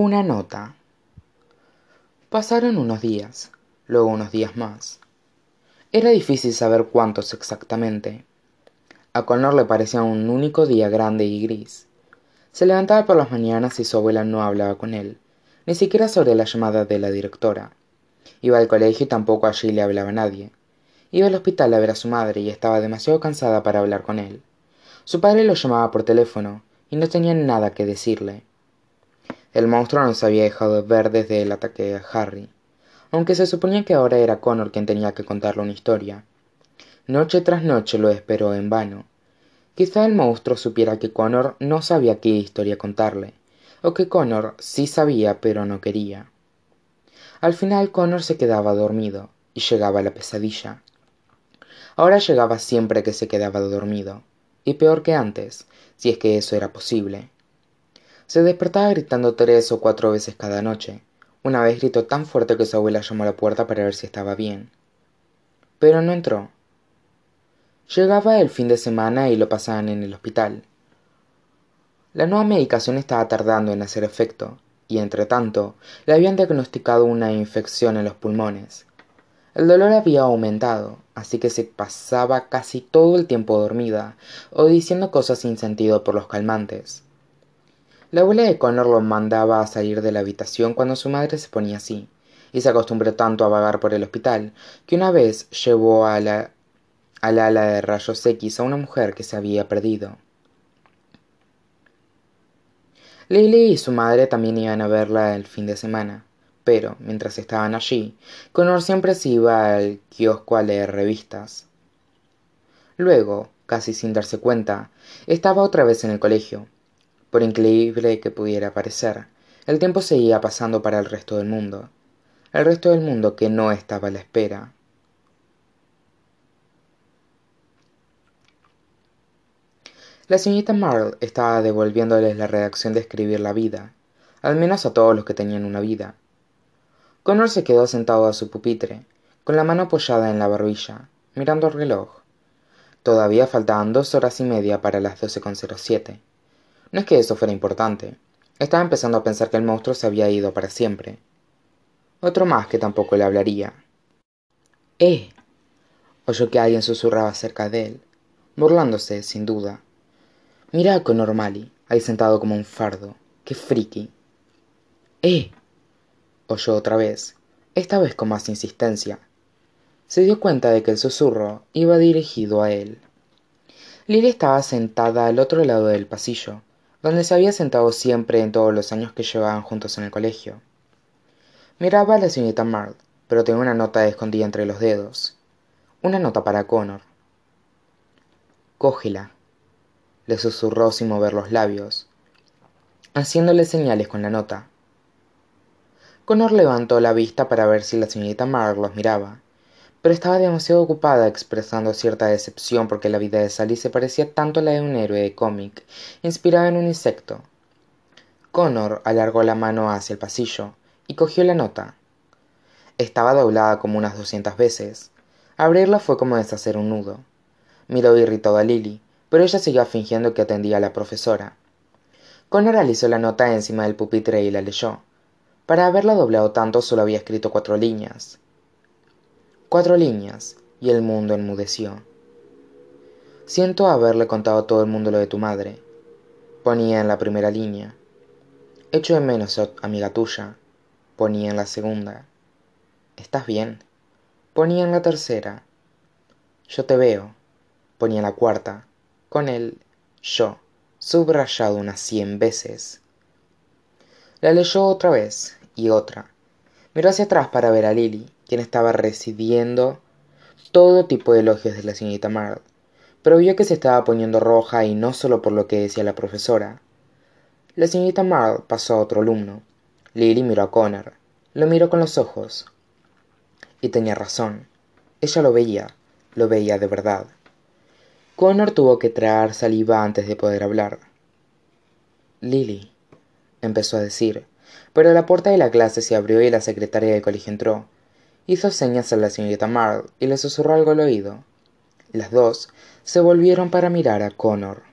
Una nota. Pasaron unos días, luego unos días más. Era difícil saber cuántos exactamente. A Connor le parecía un único día grande y gris. Se levantaba por las mañanas y su abuela no hablaba con él, ni siquiera sobre la llamada de la directora. Iba al colegio y tampoco allí le hablaba nadie. Iba al hospital a ver a su madre y estaba demasiado cansada para hablar con él. Su padre lo llamaba por teléfono y no tenía nada que decirle. El monstruo no se había dejado de ver desde el ataque a Harry, aunque se suponía que ahora era Connor quien tenía que contarle una historia. Noche tras noche lo esperó en vano. Quizá el monstruo supiera que Connor no sabía qué historia contarle, o que Connor sí sabía pero no quería. Al final Connor se quedaba dormido, y llegaba la pesadilla. Ahora llegaba siempre que se quedaba dormido, y peor que antes, si es que eso era posible. Se despertaba gritando tres o cuatro veces cada noche. Una vez gritó tan fuerte que su abuela llamó a la puerta para ver si estaba bien. Pero no entró. Llegaba el fin de semana y lo pasaban en el hospital. La nueva medicación estaba tardando en hacer efecto, y entre tanto le habían diagnosticado una infección en los pulmones. El dolor había aumentado, así que se pasaba casi todo el tiempo dormida o diciendo cosas sin sentido por los calmantes. La abuela de Connor lo mandaba a salir de la habitación cuando su madre se ponía así, y se acostumbró tanto a vagar por el hospital que una vez llevó a la, al ala de rayos X a una mujer que se había perdido. Lily y su madre también iban a verla el fin de semana, pero mientras estaban allí, Connor siempre se iba al kiosco a leer revistas. Luego, casi sin darse cuenta, estaba otra vez en el colegio, por increíble que pudiera parecer, el tiempo seguía pasando para el resto del mundo. El resto del mundo que no estaba a la espera. La señorita Marle estaba devolviéndoles la redacción de escribir la vida, al menos a todos los que tenían una vida. Connor se quedó sentado a su pupitre, con la mano apoyada en la barbilla, mirando el reloj. Todavía faltaban dos horas y media para las doce con cero siete. No es que eso fuera importante. Estaba empezando a pensar que el monstruo se había ido para siempre. Otro más que tampoco le hablaría. ¡Eh! oyó que alguien susurraba cerca de él, burlándose, sin duda. Mira a Conor ahí sentado como un fardo. ¡Qué friki! ¡Eh! oyó otra vez, esta vez con más insistencia. Se dio cuenta de que el susurro iba dirigido a él. Lily estaba sentada al otro lado del pasillo, donde se había sentado siempre en todos los años que llevaban juntos en el colegio. Miraba a la señorita Marl, pero tenía una nota escondida entre los dedos. Una nota para Connor. Cógela, le susurró sin mover los labios, haciéndole señales con la nota. Connor levantó la vista para ver si la señorita Marl los miraba, pero estaba demasiado ocupada expresando cierta decepción porque la vida de Sally se parecía tanto a la de un héroe de cómic inspirado en un insecto. Connor alargó la mano hacia el pasillo y cogió la nota. Estaba doblada como unas doscientas veces. Abrirla fue como deshacer un nudo. Miró irritado a Lily, pero ella seguía fingiendo que atendía a la profesora. Connor alisó la nota encima del pupitre y la leyó. Para haberla doblado tanto solo había escrito cuatro líneas cuatro líneas y el mundo enmudeció. Siento haberle contado a todo el mundo lo de tu madre. Ponía en la primera línea. Echo de menos amiga tuya. Ponía en la segunda. Estás bien ponía en la tercera. Yo te veo. Ponía en la cuarta. Con el yo subrayado unas cien veces. La leyó otra vez y otra. Miró hacia atrás para ver a lily quien estaba recibiendo todo tipo de elogios de la señorita Marl, pero vio que se estaba poniendo roja y no solo por lo que decía la profesora. La señorita Marl pasó a otro alumno. Lily miró a Connor. Lo miró con los ojos. Y tenía razón. Ella lo veía, lo veía de verdad. Connor tuvo que traer saliva antes de poder hablar. Lily, empezó a decir, pero la puerta de la clase se abrió y la secretaria del colegio entró hizo señas a la señorita Marl y le susurró algo al oído. Las dos se volvieron para mirar a Connor.